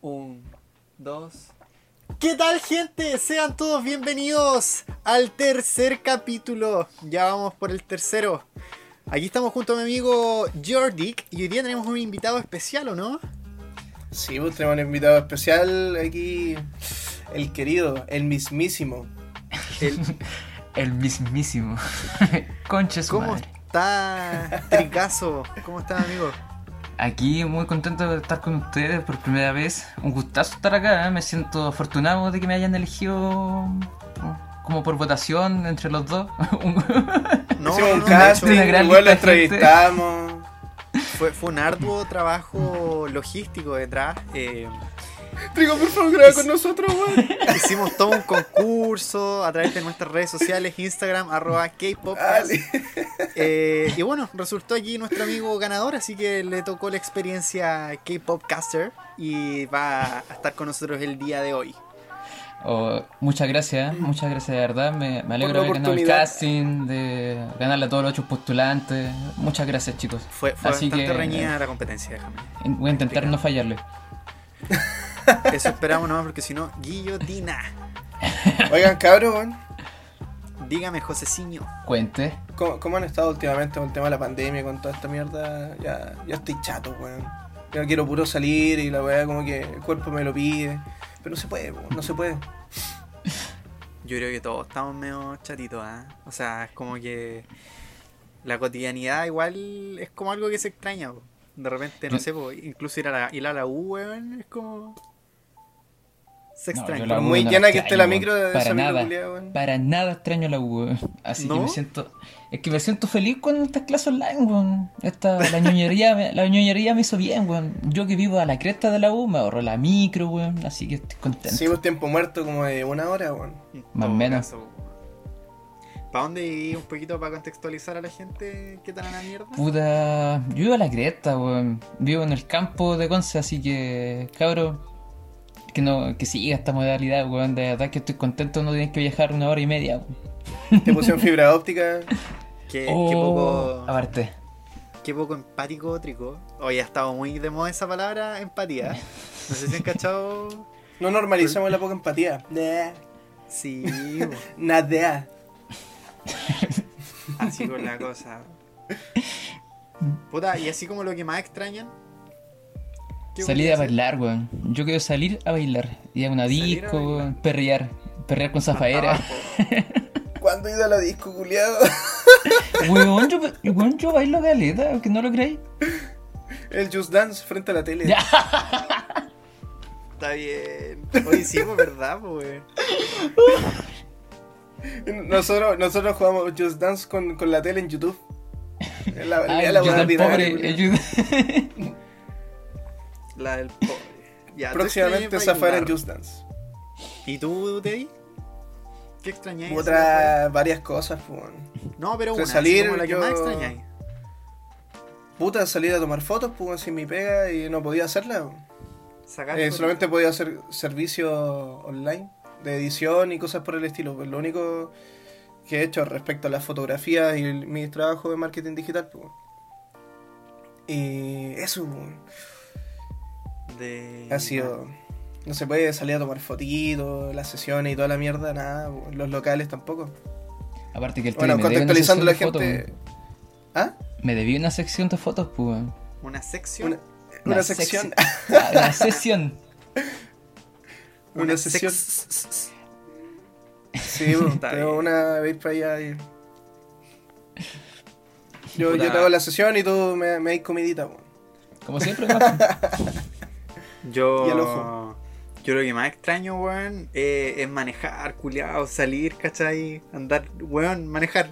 Un, dos. ¿Qué tal gente? Sean todos bienvenidos al tercer capítulo. Ya vamos por el tercero. Aquí estamos junto a mi amigo Jordik y hoy día tenemos un invitado especial, ¿o no? Sí, pues tenemos un invitado especial aquí. El querido, el mismísimo. El, El mismísimo. Concha su ¿Cómo madre. está Tricazo? ¿Cómo está amigo? Aquí muy contento de estar con ustedes por primera vez. Un gustazo estar acá. ¿eh? Me siento afortunado de que me hayan elegido como por votación entre los dos. No, no, un no, casting, igual lo entrevistamos. Fue, fue un arduo trabajo logístico detrás. eh, Trigo, por favor, graba con nosotros, weón. hicimos todo un concurso a través de nuestras redes sociales, Instagram, arroba K-pop. Eh, y bueno, resultó aquí nuestro amigo ganador, así que le tocó la experiencia K-Popcaster y va a estar con nosotros el día de hoy. Oh, muchas gracias, ¿eh? muchas gracias de verdad. Me, me alegro de haber ganado el casting, de ganarle a todos los otros postulantes. Muchas gracias, chicos. Fue, fue Así bastante que- reñida la competencia, déjame. Voy a intentar no fallarle. Eso esperamos nomás porque si no, guillotina. Oigan, cabros, weón. Dígame, Joseciño. Cuente. ¿Cómo, cómo han estado últimamente con el tema de la pandemia, con toda esta mierda? Ya, ya estoy chato, weón. Ya quiero puro salir y la weá como que el cuerpo me lo pide. Pero no se puede, weón, no se puede. Yo creo que todos estamos medio chatitos, ¿ah? O sea, es como que la cotidianidad igual es como algo que se extraña, po. De repente, no Yo- sé, po, incluso ir a la, ir a la U, weón, es como... Se No, extraña. U muy no llena que esté la micro de Para esa micro nada. culiada, weón. Para nada extraño la U, weón. Así ¿No? que me siento. Es que me siento feliz con estas clases online, weón. Esta, la ñoñería, me- la ñoñería me hizo bien, weón. Yo que vivo a la cresta de la U, me ahorro la micro, weón. Así que estoy contento. Sí, pues tiempo muerto como de una hora, weón. Más o menos. ¿Para dónde ir un poquito para contextualizar a la gente qué tal a la mierda? Puta, yo vivo a la cresta, weón. Vivo en el campo de Conce, así que, cabro, que no, que siga esta modalidad, weón. De verdad que estoy contento, no tienes que viajar una hora y media, weón. Te pusieron fibra óptica. Qué, Oh, qué poco, Aparte. qué poco empático, Trico. Hoy ha estado muy de moda esa palabra, empatía. No sé si han cachado. No normalizamos la poca empatía. Sí, Nada. así con la cosa. Puta, y así como lo que más extrañan. ¿Qué Salir a bailar, weón. Yo quiero salir a bailar. Ir a una disco, weón. Perrear. Perrear con zafaera. Abajo. ¿Cuándo he ido a la disco, culiado? weón, yo, weón, yo bailo galeta, que no lo creéis. El Just Dance frente a la tele. Está bien. Hoy sí, pues verdad, weón. Nosotros, nosotros jugamos Just Dance con, con la tele en YouTube. La, Ay, la yo weá tan ordinaria, pobre. La del pobre. Ya, Próximamente Zafara en. Just Dance. ¿Y tú, Teddy? ¿Qué extrañáis? Otra, varias cosas, pues. No, pero una, salir, como la que yo- más extrañáis. Puta, salir a tomar fotos, pues, sin mi pega y no podía hacerla. Sacar Eh, solamente podía hacer servicio online de edición y cosas por el estilo. Pues lo único que he hecho respecto a las fotografías y el- mi trabajo de marketing digital. Pues. Y eso pues, de... ha sido... No se puede salir a tomar fotitos, las sesiones y toda la mierda, nada. Los locales tampoco. Aparte que el Bueno, una contextualizando la sección gente... ¿Ah? Me debí una sección de fotos, pues. Una sección. Una, una sección... secci- Ah, Una sesión. Una sesión. sex- Sí, pues, tengo una vez para allá y... Yo, yo te hago la sesión y tú me, me das comidita, pues. Como siempre. Yo... Y el ojo. Yo lo que más extraño, weón, eh, es manejar, culiado, salir, ¿cachai? Andar, weón, manejar.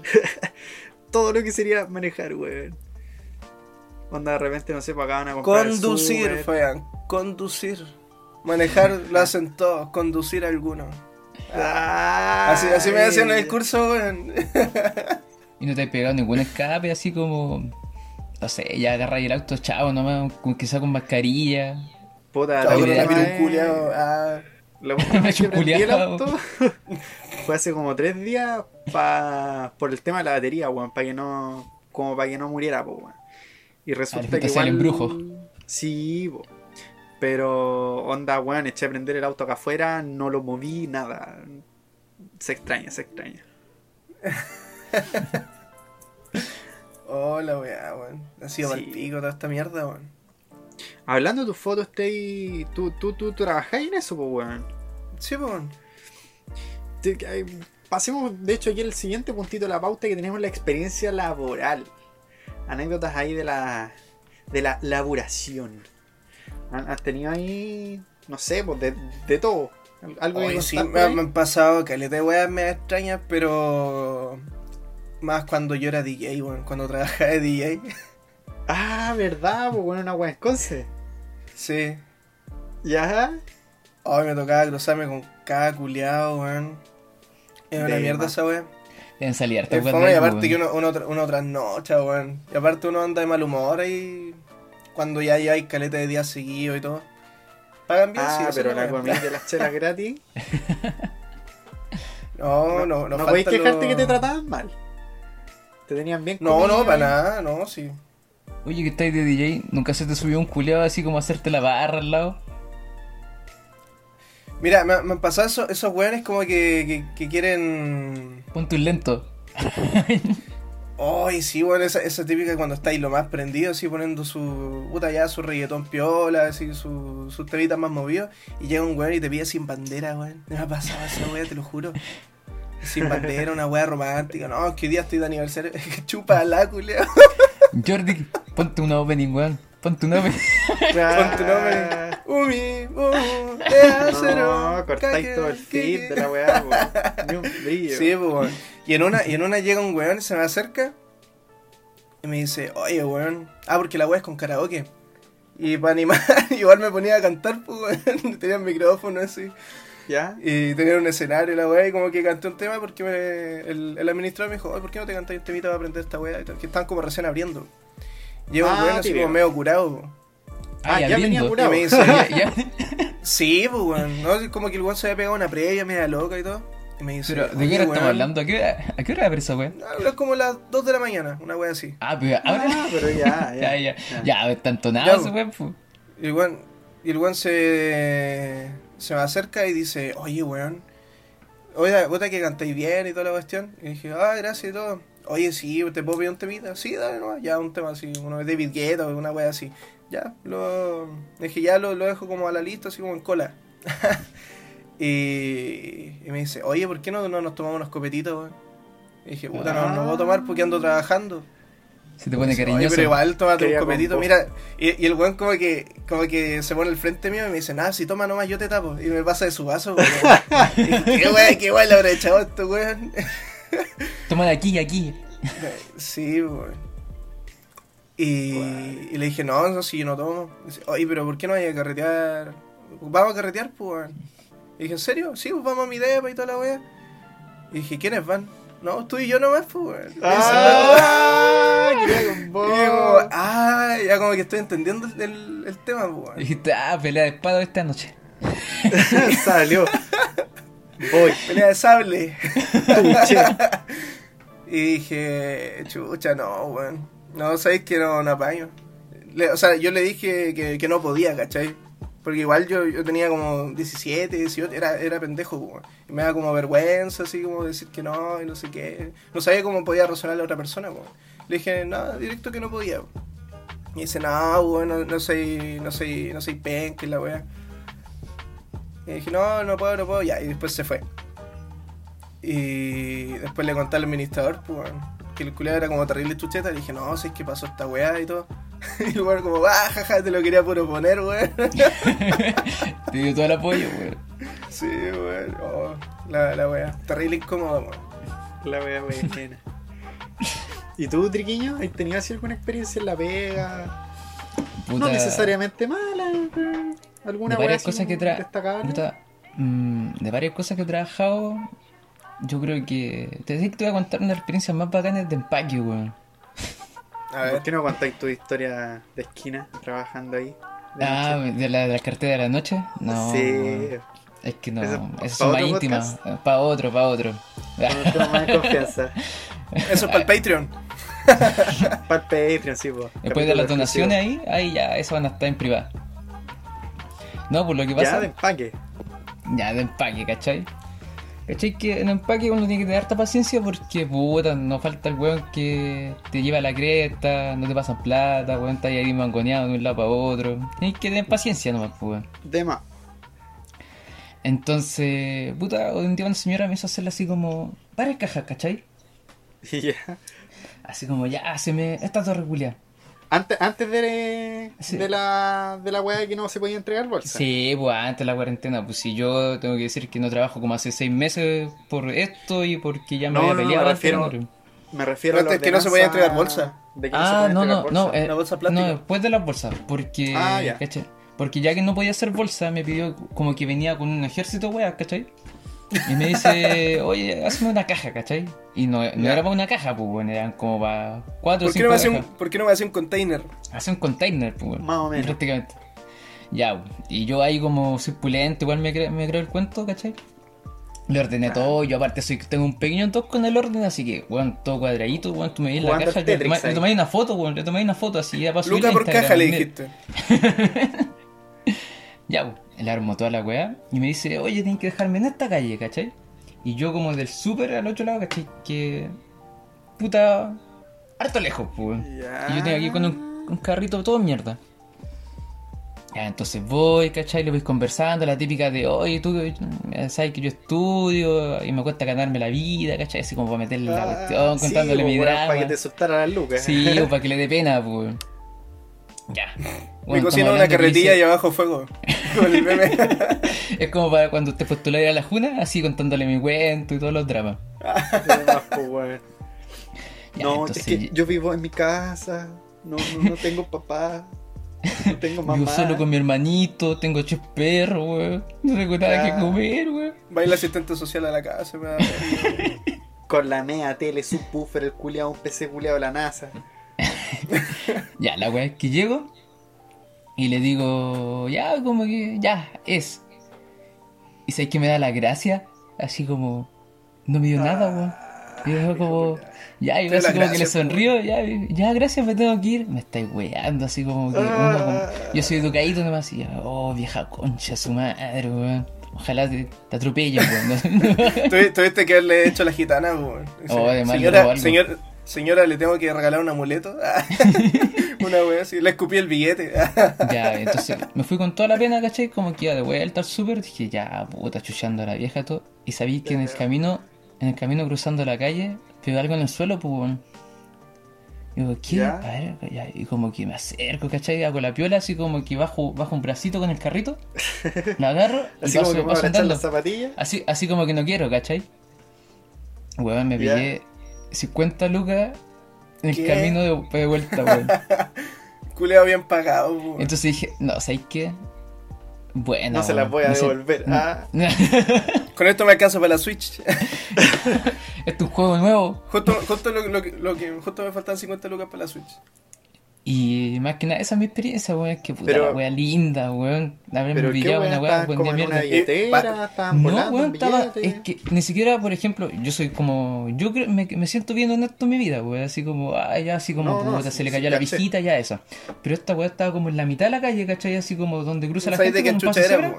Todo lo que sería manejar, weón. Onda, de repente, no sé, pagaban a comprar el Conducir. Fabián, conducir. Manejar lo hacen todos, conducir algunos. Así, así me decían en el curso, weón. Y no te has pegado ningún escape, así como. No sé, ya agarráis el auto, chavo, nomás, sea con mascarilla. Puta, la última vez- ah. La última vez que prendí el auto fue hace como tres días pa, por el tema de la batería, weón, para que no. como para que no muriera, po, weón. Y resulta después que igual. embrujo. Sí, po. Pero, onda, weón, eché a prender el auto acá afuera, no lo moví, nada. Se extraña, se extraña. Oh, la weá, weón. Ha sido Sí. mal pico toda esta mierda, weón. Hablando de tus fotos, Tei, tú, tú, tú, tú trabajáis en eso, pues, weón. Sí, pues. Te- Pasemos, de hecho, aquí el siguiente puntito de la pauta que tenemos la experiencia laboral. Anécdotas ahí de la, de la laburación. ¿Han- ¿Has tenido ahí, no sé, pues de, de todo? Al- Algo sí, me, han pasado caleta de weas me extrañas, pero. Más cuando yo era DJ, weón. Cuando trabajaba de DJ. Ah, verdad, pues bueno, una buena esconce. Sí. Ya. Hoy me tocaba cruzarme con cada culiado, weón. Es una mierda esa wea. Deben salir harta Es weá fome, de y aparte weón. que uno, uno, uno trasnocha, weón. Y aparte uno anda de mal humor ahí. Cuando ya hay caleta de días seguidos y todo. Pagan bien, sí, Ah, eso pero la weón. comida de las chelas gratis. No, no, no. no podéis quejarte que te trataban mal. Te tenían bien No, no, para nada, no, sí. Oye, que estáis de DJ, ¿nunca se te subió un culeado así como hacerte la barra al lado? Mira, me, me han pasado esos, esos weones como que, que, que quieren. Ponte un lento. Ay, sí, bueno, esa, esa típica cuando estáis lo más prendido, así poniendo su. puta ya, su reggaetón piola, así, su, sus temitas más movidos. Y llega un weón y te pide sin bandera, weón. Me ha pasado esa wea, te lo juro. Sin bandera, una wea romántica. No, es que hoy día estoy de aniversario. Chupa la culia. Jordi, ponte una opening, weón. Ponte una opening. Con tu nombre. Umi, uh, de acero. No, cortáis todo el feed de la weá, weón. Ni un brillo. Sí, pues, weón. Y en una, y en una llega un weón y se me acerca y me dice, oye, weón. Ah, porque la weá es con karaoke. Y para animar, igual me ponía a cantar, pues, weón. Tenía un micrófono así. ¿Ya? Y tenía un escenario la weá y como que canté un tema porque me- el, el administrador me dijo, oye, ¿por qué no te cantáis un temita para aprender esta weá? Y Que están como recién abriendo. Un Ah, weón así como medio curado. po. Ah, ya venía Y curado. me dice, Ya, ya. sí, pues, weón. ¿no? Como que el weón se había pegado una previa media loca y todo. Y me dice, Pero, ¿de "Oye, qué hora estamos weón". hablando? ¿A qué hora, ¿a qué hora abre esa weón? Ah, Es como las 2 de la mañana, una wea así. Ah, pero. Ah, pero ya, Ya, ya. ya. ya. Entonado Ya, ese po. weón, pu. Y el weón, y el weón se, se me acerca y dice, oye, weón, oye, vos que cantáis bien y toda la cuestión. Y dije, ah, gracias y todo. Oye, sí, ¿te puedo pedir un temita? Sí, dale nomás, ya un tema así, uno de David Guetta o una wea así. Ya, lo dije, ya lo, lo dejo como a la lista, así como en cola. y, y me dice, oye, ¿por qué no, no nos tomamos unos copetitos, weón? Y dije, puta, no, no puedo tomar porque ando trabajando. Se te pone Oye, cariñoso. pero igual, tómate un copetito. Mira, y, y el weón como que, como que se pone al frente mío y me dice, nada, si toma nomás yo te tapo. Y me pasa de su vaso, weón. Y qué weón, qué weón le habrá echado a este weón. Toma de aquí, aquí. sí, weón. Y, y le dije, no, no, si yo no tomo. Y dice, oye, pero ¿por qué no hay a carretear? Vamos a carretear, pues, weón. Y dije, ¿en serio? Sí, pues vamos a mi depa y toda la weá. Y dije, ¿quiénes van? No, tú y yo nomás, pues, weón. Ah, Y yo como, ah, ya como que estoy entendiendo el, el, el tema, pues, weón. Dijiste, ah, pelea de espada esta noche. Salió. Voy. Pelea de sable. Y dije, chucha, no, weón. No, sabéis que no, no apaño. Le- o sea, yo le dije que, que no podía, ¿cachai? Porque igual yo, yo tenía como 17, 18, era, era pendejo. Y me da como vergüenza, así como decir que no, y no sé qué. No sabía cómo podía razonar la otra persona, weón. Le dije, no, directo que no podía. Y dice, no, weón, no, soy, no soy, no soy penca y la weá. Y dije, no, no puedo, no puedo, ya, y después se fue. Y después le conté al administrador, pues, que el culiado era como terrible chucheta. Le dije, no, si es que pasó esta weá y todo. Y el weón como, ah, jaja, te lo quería puro poner, weón. Te dio todo el apoyo, weón. sí, weón. Oh, la, la weá. Terrible incómodo, weón. La wea buena. ¿Y tú, Triquiño? ¿Has tenido así alguna experiencia en la pega? No necesariamente mala, pero alguna de wea varias cosas que tra puta, mm, de varias cosas que he trabajado, yo creo que te decía que te voy a contar una de las experiencias más bacanas de empaque, weón. A ¿Por ver. qué no contáis tu historia de esquina trabajando ahí? de Ah, noche? de la, de la cartera de la noche. No. Sí, Es que no, Eso- esas ¿pa son más otro íntimas. Para otro, para otro. con un tema más de confianza. Eso es para el Patreon. Para el Patreon, sí, po. Después de las donaciones ahí, ahí ya, eso van a estar en privado. No, pues lo que Ya, pasa. de empaque. Ya, de empaque, ¿cachai? ¿Cachai? Que en empaque uno tiene que tener harta paciencia porque, puta, no falta el weón que te lleva la cresta, no te pasan plata, weón, está ahí mangoneado de un lado para otro. Tienes que tener paciencia nomás, pues, weón. De más. Entonces, puta, un día una señora me hizo hacerle así como varias cajas, ¿cachai? Ya. Así como, ya, haceme estas dos reculias. Antes, antes de, Sí. de la de la weá que no se podía entregar bolsa. Sí, pues antes de la cuarentena, pues si yo tengo que decir que no trabajo como hace seis meses por esto y porque ya me No, había no, no, peleado me antes, refiero- ¿no? Me refiero a la que no se podía entregar bolsa. de que no se Ah, podía no, entregar no, bolsa. no, eh, Una bolsa plástica. no, después de las bolsas, porque, Ah, ya. Porque ya que no podía hacer bolsa, me pidió como que venía con un ejército, weá, ¿cachai? Y me dice, oye, hazme una caja, ¿cachai? Y no, no era para una caja, pues, bueno, eran como para cuatro o ¿Por qué, no cinco me hace un. ¿Por qué no me hace un container? Hace un container, pues, bueno, Más o menos. Prácticamente. Ya, pues, y yo ahí como pulento, igual me, cre- me creo el cuento, ¿cachai? Le ordené todo, yo aparte soy, tengo un pequeño toque con el orden, así que, weón, todo cuadradito, weón, tú me ves la caja, le tomé, tomé una foto, weón, le tomé una foto así, ya para Luca por caja le dijiste. Ya, pues, le armó toda la weá y me dice, oye, tienes que dejarme en esta calle, ¿cachai? Y yo como del súper al otro lado, ¿cachai? Que... Puta... Harto lejos, pues. Ya. Y yo tengo aquí con un, un carrito todo mierda. Ya, entonces voy, ¿cachai? Le voy conversando, la típica de, oye, tú eh, sabes que yo estudio y me cuesta ganarme la vida, ¿cachai? Así como para meterle la Ah, cuestión, sí, contándole pues, mi drama. Para que te soltara las lucas. Sí, o para que le dé pena, pues. Ya. Me Bueno, cocino estamos una carretilla y abajo fuego. Con el meme. Es como para cuando usted postula ir a la juna, así contándole mi cuento y todos los dramas. Ya, no, entonces, es que yo vivo en mi casa. No, no, no tengo papá. No tengo mamá. Vivo solo con mi hermanito, tengo ocho perros, weón. No tengo nada que comer, weón. Va el asistente social a la casa. me da. Con la mea tele, subwoofer, el culiado, un PC culiado de la NASA. Ya, la weá es que llego y le digo, ya, como que, ya, es. Y sabes que me da la gracia, así como, no me dio nada, weón. Y yo como, ya, y así como que le gracia, sonrío, ya, ya, gracias, me tengo que ir. Me estáis weando, así como que uno como- yo soy educadito nomás y yo, oh, vieja concha, su madre, weón. Ojalá te, te atropelle, weón. Tuvi- Tuviste que haberle hecho a la gitana, weón. Oh, le robó señora, señor, señora, le tengo que regalar un amuleto. Una wea así. Le escupí el billete. Ya, entonces me fui con toda la pena, ¿cachai? Como que iba de vuelta al súper, dije, ya, puta, chuchando a la vieja todo. Y sabí que en el camino, en el camino cruzando la calle, veo algo en el suelo, pues, bueno. Digo, ¿qué? Ya. A ver, ya, y como que me acerco, ¿cachai? Hago la piola, así como que bajo, bajo un bracito con el carrito, la agarro y Así paso, como que me paso van a echar andando. las zapatillas. Así, así como que no quiero, ¿cachai? Weón, me Ya. pillé 50 lucas en el ¿Qué? camino de, de vuelta, weón. Culeado bien pagado, weón. Entonces dije, no, ¿sabes qué? Bueno. No se las voy a no devolver. Ah. Con esto me alcanza para la Switch. Este es un juego nuevo. Justo, justo lo, lo que- lo que justo me faltan 50 lucas para la Switch. Y más que nada, esa es mi experiencia, weón. Es que puta Pero- la wea linda, weón. Haberme pillado una wea buen día mierda. billetera, estaban No, weón, estaba. Es que ni siquiera, por ejemplo, yo soy como. Yo creo, me, me siento bien honesto en mi vida, weón. Así como, ah, ya, así como, No, puta, se le cayó la viejita, ya esa. Pero esta weá estaba como en la mitad de la calle, ¿cachai? Así como donde cruza la ¿Sabes gente. de qué como un paso cebra.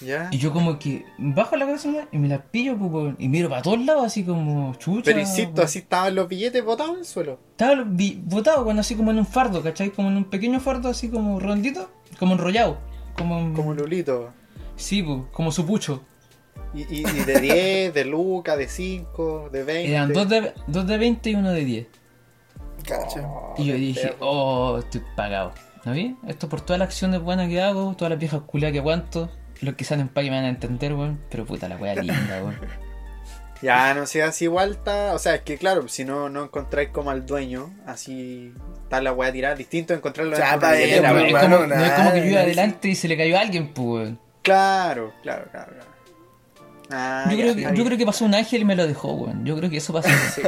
Ya. Y yo como que bajo la cabeza y me las pillo pues, y miro para todos lados así como chucha. Pero insisto, así estaban los billetes botados en el suelo. Estaba vi- botado, bueno, así como en un fardo, ¿cachai? Como en un pequeño fardo así como rondito, como enrollado. Como, en- Como Lulito. Sí, pues, como su pucho. Y, y, y de 10, de Luca, de 5, de 20. Eran dos de, dos de 20 y uno de 10. Cacha. Oh, Y yo dije, perro. oh, estoy pagado. ¿No vi? Esto por todas las acciones buenas que hago, todas las viejas culias que aguanto. Los que salen pa' que me van a entender, weón. Pero puta la wea linda, weón. Ya, no sé, así igual está. O sea, es que claro, si no, no encontráis como al dueño, así está la weá tirada. Distinto a encontrarlo Ya, en pues, es, no es como que yo iba adelante y se le cayó a alguien, pues, weón. Claro, claro, claro. claro. Ah, Yo ya, creo, que, yo creo que pasó un ángel y me lo dejó, weón. Yo creo que eso pasó. Sí.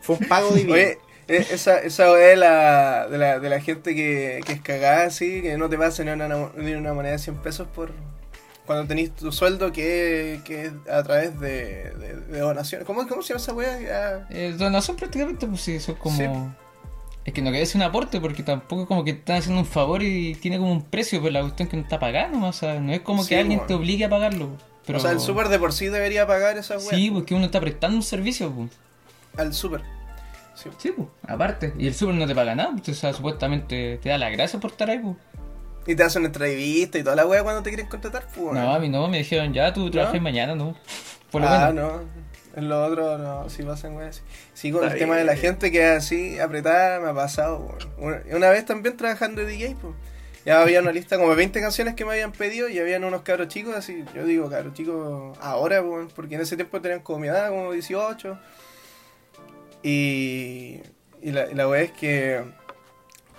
Fue un pago divino. Oye, eh, esa, esa weá de la, de la, de la gente que, que es cagada así, que no te pasa ni una, ni una moneda de 100 pesos por cuando tenés tu sueldo que, que es a través de, de, de donaciones. ¿Cómo, ¿Cómo se llama esa weá? Eh, donación prácticamente, pues sí, eso es como. Sí. Es que no querés un aporte porque tampoco es como que están haciendo un favor y tiene como un precio, pero la cuestión que no está pagando, o sea, no es como Sí, que alguien bueno. te obligue a pagarlo. Pero... O sea, el super de por sí debería pagar esa weá. Sí, porque uno está prestando un servicio, pues. Al super. Sí. Sí, pues, aparte. Y el super no te paga nada, pues, o sea, supuestamente te da las gracias por estar ahí, pues. Y te hacen entrevista y toda la weá cuando te quieren contratar, pues. No, a mí no, me dijeron ya, tú trabajas mañana, no. Por lo ah, menos. no. En lo otro, no, sí pasan weas así. Sí, con Está el tema de la bien. gente que es así, apretada, me ha pasado. Una, una vez también trabajando de DJ, pues. Ya había una lista como de 20 canciones que me habían pedido y habían unos cabros chicos, así, yo digo cabros chicos ahora, pues, porque en ese tiempo tenían como mi edad, como 18. Y, y la, y la wea es que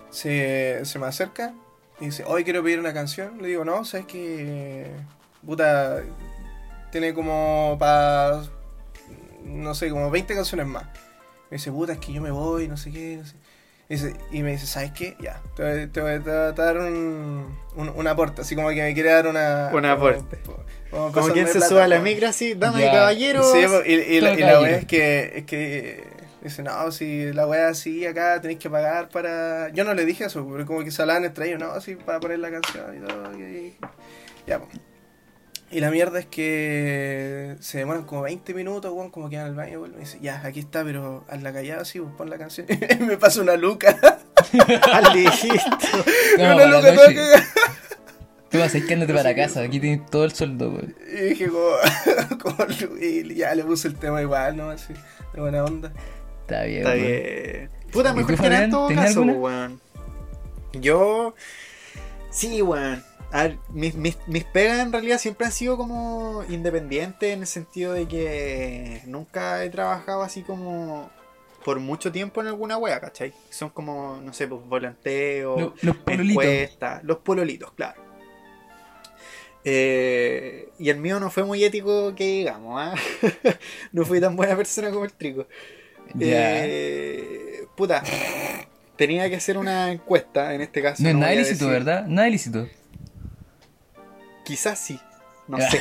se, se me acerca y dice, hoy quiero pedir una canción. Le digo, no, sabes que puta, tiene como para, no sé, como 20 canciones más. Me dice, puta, es que yo me voy, no sé qué, no sé. Y, dice- y me dice, ¿sabes qué? Ya, te voy, te voy a te voy a dar un, un, un aporte, así como que me quiere dar una... Un aporte. Como, Como quien se sube a la micro así, dame caballero. Sí, y, y la, y la es que, es que dice, no, si la wea así acá tenéis que pagar para... Yo no le dije eso, pero como que se hablaban entre ellos, no, sí, para poner la canción y todo. Y, y- ya. Y la mierda es que se demoran como 20 minutos, weón, como que van al baño, weón, me dice, ya, aquí está, pero hazla callada, sí, pues, pon la canción. me pasa una luca. Ah, listo. No, una luca toda cagada. Tú vas a ir quedándote para casa, aquí tienes todo el sueldo, güey. Y dije como, como y ya le puse el tema igual, ¿no? Así, de buena onda. Está bien, Está bien. Puta, ¿Y mejor que nada en Fabián, todo caso, weón. Yo. Sí, weón. Mis, mis, mis pegas en realidad siempre han sido como independientes en el sentido de que nunca he trabajado así como por mucho tiempo en alguna wea, ¿cachai? Son como, no sé, pues volanteo, Lo- los pololitos. encuestas, los pololitos, claro. Eh, y el mío no fue muy ético que digamos, ¿ah? no fui tan buena persona como el trigo. Ya. Eh, puta, tenía que hacer una encuesta en este caso. no es no nada ilícito, decir- ¿verdad? Nada ilícito. Quizás sí, no sé.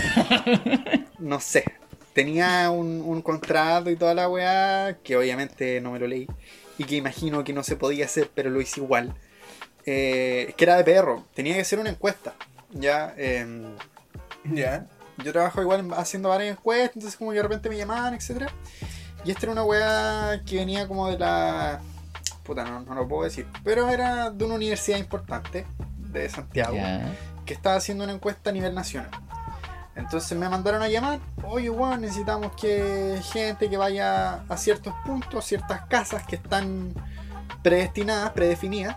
No sé. Tenía un, un contrato y toda la weá, que obviamente no me lo leí, y que imagino que no se podía hacer, pero lo hice igual. Eh, que era de perro, tenía que hacer una encuesta. Ya, em, Ya. yo trabajo igual en- haciendo varias encuestas, entonces como que de repente me llamaban, etcétera. Y esta era una weá que venía como de la... Puta, no, no lo puedo decir. Pero era de una universidad importante, de Santiago, que estaba haciendo una encuesta a nivel nacional. Entonces me mandaron a llamar, oye weón, necesitamos que gente que vaya a ciertos puntos, ciertas casas que están predestinadas, predefinidas,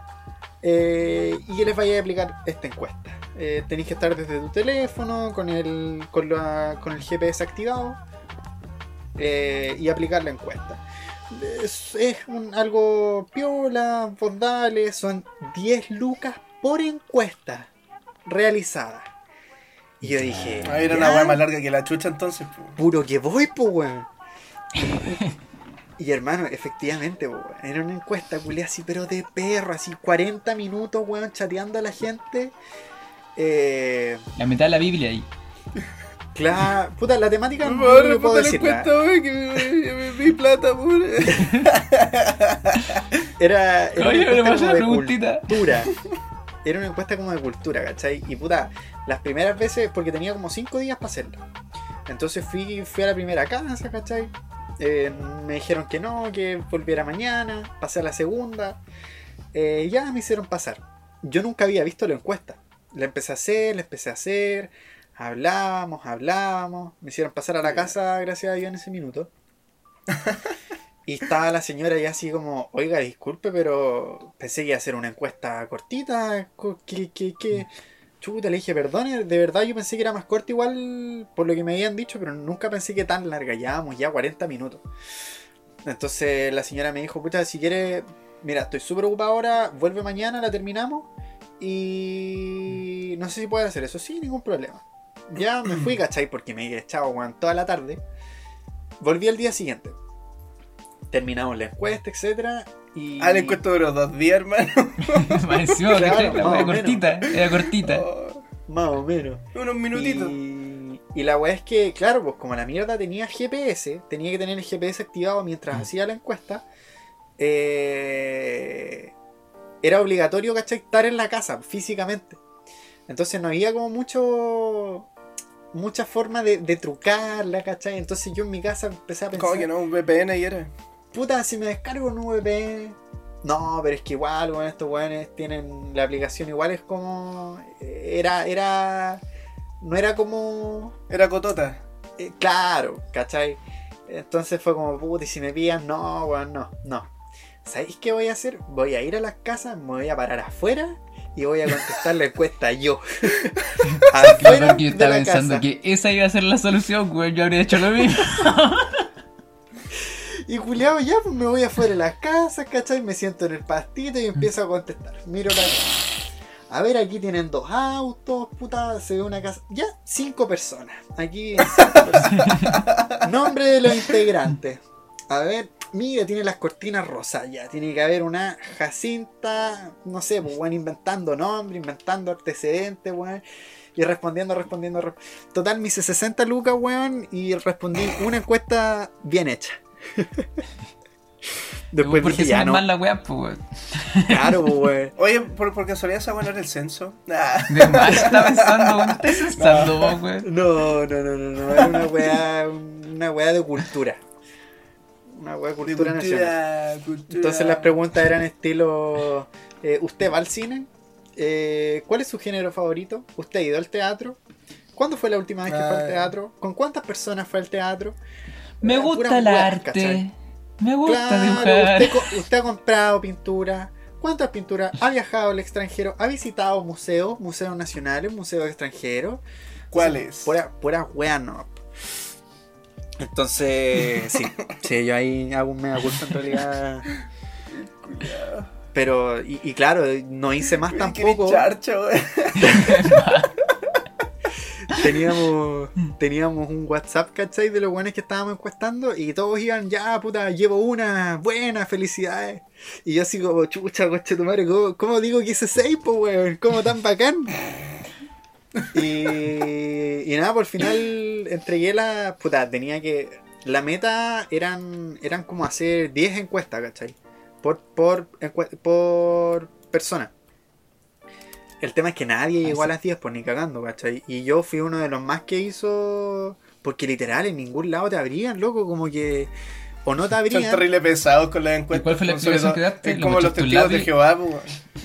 eh, y que les vaya a aplicar esta encuesta. Eh, tenéis que estar desde tu teléfono, con el, con la- con el GPS activado, eh, y aplicar la encuesta. Es, es un- algo piola, vos dale, son 10 lucas por encuesta realizada. Y yo dije, Ah, era "Ya, una weá más larga que la chucha entonces. puro que voy, pues, weón. Y hermano, efectivamente, po, era una encuesta culia así, pero de perro, así 40 minutos, weón, chateando a la gente. Eh, La mitad de la Biblia ahí. Claro, puta, la temática no, puedo weón, que me, me, mi plata, pura. Era, era Oye, una encuesta como de preguntita. cultura. Era una encuesta como de cultura, ¿cachai? Y puta, las primeras veces, porque tenía como 5 días para hacerla. Entonces fui, fui a la primera casa, ¿cachai? Eh, me dijeron que no, que volviera mañana. Pasé a la segunda. Eh, ya me hicieron pasar. Yo nunca había visto la encuesta. La empecé a hacer, la empecé a hacer. Hablábamos, hablábamos. Me hicieron pasar a la casa, gracias a Dios, en ese minuto. Y estaba la señora ya así como, oiga, disculpe, pero pensé que iba a hacer una encuesta cortita. co- que que que Chuta, le dije, perdone, de verdad yo pensé que era más corta igual por lo que me habían dicho, pero nunca pensé que tan larga, llevábamos ya 40 minutos. Entonces la señora me dijo, puta, si quiere, mira, estoy súper ocupado ahora, vuelve mañana, la terminamos y no sé si puede hacer eso, sí, ningún problema. Ya me fui, ¿cachai? Porque me había echado weón, toda la tarde. Volví al día siguiente. Terminamos la encuesta, etcétera Y... Ah, la encuesta duró dos días, hermano. Más encima, Claro, más menos. cortita, era cortita. Oh, Más o menos. unos minutitos. Y, y la weá es que, claro, pues como la mierda tenía GPS, tenía que tener el GPS activado mientras Mm. hacía la encuesta. eh, era obligatorio, ¿cachai? Estar en la casa físicamente. Entonces no había como mucho mucha forma de, de trucarla, ¿cachai? Entonces yo en mi casa empecé a pensar, ¿Cómo que no? Un VPN y era. puta, si me descargo un VPN. No, pero es que igual, bueno, estos weones tienen la aplicación igual es como era era no era como Era cotota. eh, claro, ¿cachai? Entonces fue como, puta, y si me pillan, no, weón, no, no. ¿Sabéis qué voy a hacer? Voy a ir a las casas, me voy a parar afuera y voy a contestar la encuesta yo. Afuera yo estaba pensando casa. que esa iba a ser la solución, güey. Yo habría hecho lo mismo. Y Juliado, ya, pues me voy afuera de las casas, ¿cachai? Me siento en el pastito y empiezo a contestar. Miro la A ver, aquí tienen dos autos, puta, se ve una casa. Ya, cinco personas. Aquí viven cinco personas. Nombre de los integrantes. A ver, mira, tiene las cortinas rosas ya. Tiene que haber una Jacinta, no sé, pues, weón, inventando nombre, inventando antecedentes, weón. Y respondiendo, respondiendo, resp- Total, me hice 60 lucas, weón, y respondí una encuesta bien hecha. Después Porque dije, ya se no. mal la weá, pues, weón. Claro, pues, weón. Oye, por, por casualidad esa bueno era el censo. Ah, De está pensando, weón. ¿Qué estás pensando vos, weón? No, no, no, no, no. Era una weá, una weá de cultura. Una de cultura nacional. cultura, cultura. Entonces las preguntas eran estilo, eh, ¿usted va al cine? Eh, ¿Cuál es su género favorito? ¿Usted ha ido al teatro? ¿Cuándo fue la última vez que fue Ah. al teatro? ¿Con cuántas personas fue al teatro? Me Eh, gusta el arte. ¿cachai? Me gusta Claro, dibujar. usted, ha comprado pintura. ¿Cuántas pinturas? ¿Ha viajado al extranjero? ¿Ha visitado museos? Museos nacionales, museos extranjeros. ¿Cuál es? Pura, pura wea no. Entonces, sí. Sí, yo ahí hago un mega en realidad. Pero, y, y claro, no hice más tampoco. Teníamos, teníamos un WhatsApp, ¿cachai? De los buenos que estábamos encuestando y todos iban, ya, puta, llevo una, buena, felicidades. Y yo así como, chucha, coche tu madre, ¿cómo, cómo digo que hice seis, po, weón? ¿Cómo tan bacán? Y, y nada, por final entregué la, puta, tenía que, la meta eran, eran como hacer 10 encuestas, ¿cachai? Por, por, por persona. El tema es que nadie llegó a las 10, pues ni cagando, ¿cachai? Y yo fui uno de los más que hizo. Porque literal, en ningún lado te abrían, loco, como que. O no te Son abrían. terrible pesados con las encuestas. ¿Y cuál fue la explicación que daste? Es ¿Lo como los testigos de? Jehová, pues, weón.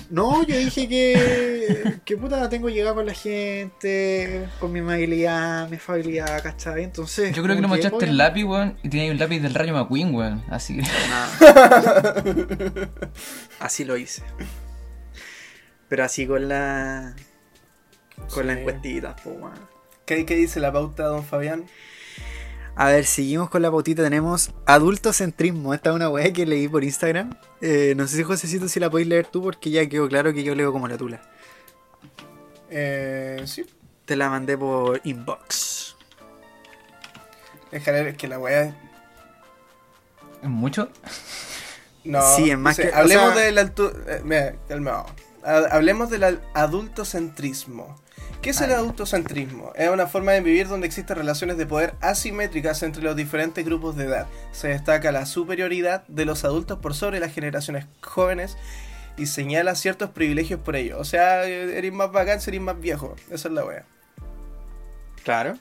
No, yo dije que. Que puta, tengo que llegar con la gente, con mi amabilidad, mi afabilidad, ¿cachai? Entonces. Yo creo que no como mochaste el lápiz, weón. Y tenía un lápiz del Rayo McQueen, weón. Así. Así lo hice. Pero así con la. Con encuestitas, pues, weón. ¿Qué, ¿Qué dice la pauta, don Fabián? A ver, seguimos con la pautita. Tenemos adultocentrismo. Esta es una weá que leí por Instagram. Eh, no sé si Josecito si la podéis leer tú porque ya quedó claro que yo leo como la tula. Eh, sí. Te la mandé por inbox. Déjale ver que la weá. ¿Es mucho? No, Sí, es más que- o Hablemos sea- del eh, mira, calmado. Ha- Hablemos del adultocentrismo. ¿Qué es el adultocentrismo? Es una forma de vivir donde existen relaciones de poder asimétricas entre los diferentes grupos de edad. Se destaca la superioridad de los adultos por sobre las generaciones jóvenes y señala ciertos privilegios por ello. O sea, eres más bacán, serías más viejo. Esa es la wea. Claro.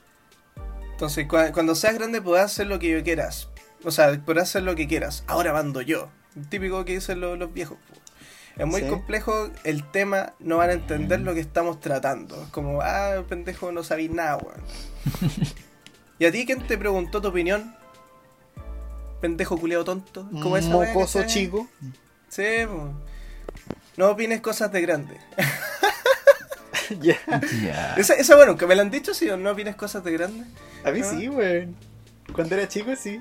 Entonces, cua- cuando seas grande podrás hacer lo que yo quieras. O sea, podrás hacer lo que quieras. Ahora mando yo. Típico que dicen lo- los viejos. Es muy Sí. complejo el tema, no van a entender lo que estamos tratando. Es como, ah, pendejo, no sabéis nada, weón. ¿Y a ti quién te preguntó tu opinión? Pendejo culiado tonto. ¿Cómo esa Mocoso chico. Sí, po. No opines cosas de grande. Ya. Ya. Esa, esa, bueno, que me lo han dicho, sí, o no opines cosas de grande. A mí sí, weón. Cuando era chico, sí.